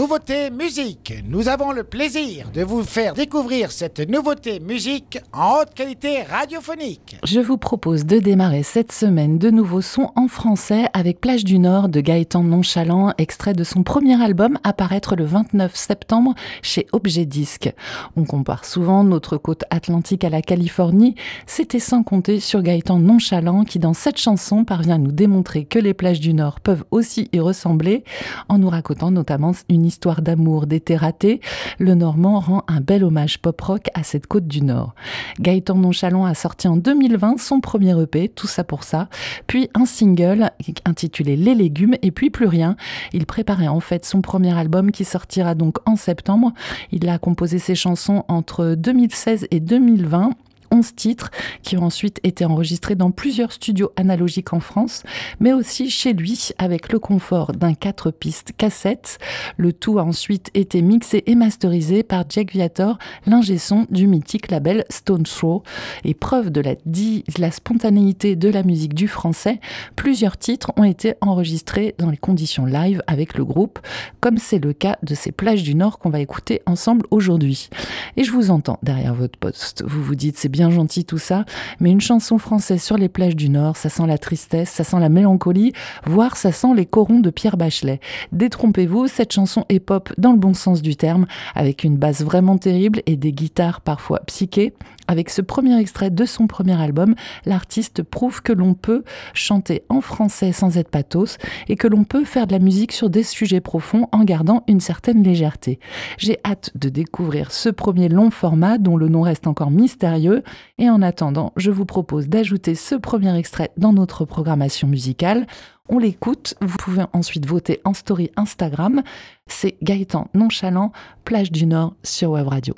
nouveauté musique. Nous avons le plaisir de vous faire découvrir cette nouveauté musique en haute qualité radiophonique. Je vous propose de démarrer cette semaine de nouveaux sons en français avec Plage du Nord de Gaëtan Nonchalant, extrait de son premier album à paraître le 29 septembre chez Objet Disque. On compare souvent notre côte atlantique à la Californie. C'était sans compter sur Gaëtan Nonchalant qui dans cette chanson parvient à nous démontrer que les plages du Nord peuvent aussi y ressembler en nous racontant notamment une histoire d'amour d'été le Normand rend un bel hommage pop-rock à cette côte du Nord. Gaëtan Nonchalant a sorti en 2020 son premier EP, Tout ça pour ça, puis un single intitulé Les légumes et puis plus rien. Il préparait en fait son premier album qui sortira donc en septembre. Il a composé ses chansons entre 2016 et 2020 11 titres qui ont ensuite été enregistrés dans plusieurs studios analogiques en France, mais aussi chez lui avec le confort d'un 4 pistes cassette. Le tout a ensuite été mixé et masterisé par Jack Viator, l'ingé son du mythique label Stone Throw. Et preuve de la, de la spontanéité de la musique du français, plusieurs titres ont été enregistrés dans les conditions live avec le groupe, comme c'est le cas de ces plages du Nord qu'on va écouter ensemble aujourd'hui. Et je vous entends derrière votre poste. Vous vous dites c'est bien gentil tout ça, mais une chanson française sur les plages du Nord, ça sent la tristesse, ça sent la mélancolie, voire ça sent les corons de Pierre Bachelet. Détrompez-vous, cette chanson est pop dans le bon sens du terme, avec une basse vraiment terrible et des guitares parfois psychées. Avec ce premier extrait de son premier album, l'artiste prouve que l'on peut chanter en français sans être pathos et que l'on peut faire de la musique sur des sujets profonds en gardant une certaine légèreté. J'ai hâte de découvrir ce premier long format dont le nom reste encore mystérieux et en attendant, je vous propose d'ajouter ce premier extrait dans notre programmation musicale. On l'écoute, vous pouvez ensuite voter en story Instagram. C'est Gaëtan Nonchalant, Plage du Nord sur Web Radio.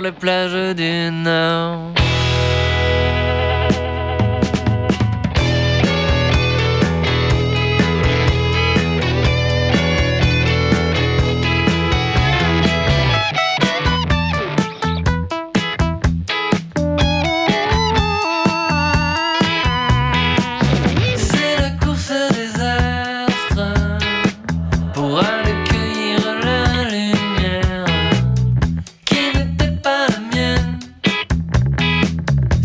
Pleasure du Nord.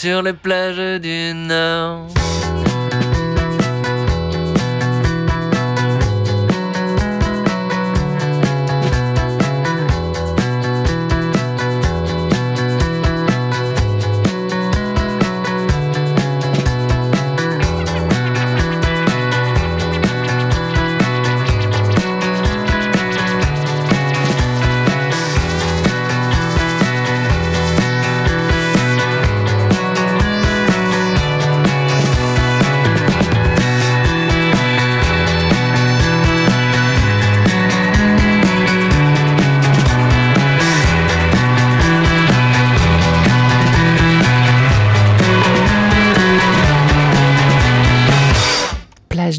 sur les plages du Nord.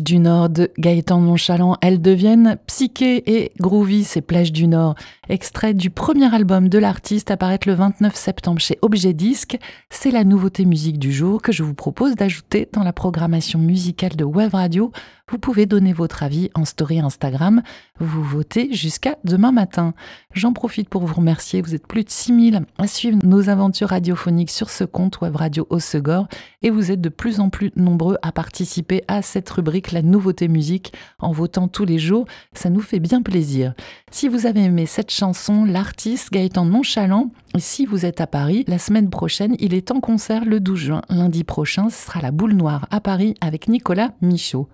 Du Nord de Gaëtan Nonchalant. Elles deviennent psyché et groovy, ces plages du Nord. Extrait du premier album de l'artiste apparaître le 29 septembre chez Objet Disque. C'est la nouveauté musique du jour que je vous propose d'ajouter dans la programmation musicale de Web Radio. Vous pouvez donner votre avis en story Instagram. Vous votez jusqu'à demain matin. J'en profite pour vous remercier. Vous êtes plus de 6000 à suivre nos aventures radiophoniques sur ce compte Web Radio Osegor et vous êtes de plus en plus nombreux à participer à cette rubrique La nouveauté musique en votant tous les jours. Ça nous fait bien plaisir. Si vous avez aimé cette chanson, l'artiste Gaëtan Nonchalant, et si vous êtes à Paris, la semaine prochaine, il est en concert le 12 juin. Lundi prochain, ce sera la Boule Noire à Paris avec Nicolas Michaud.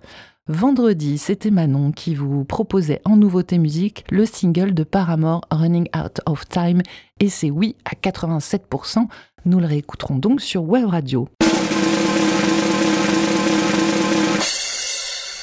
Vendredi, c'était Manon qui vous proposait en nouveauté musique le single de Paramore Running Out of Time et c'est oui à 87%. Nous le réécouterons donc sur Web Radio.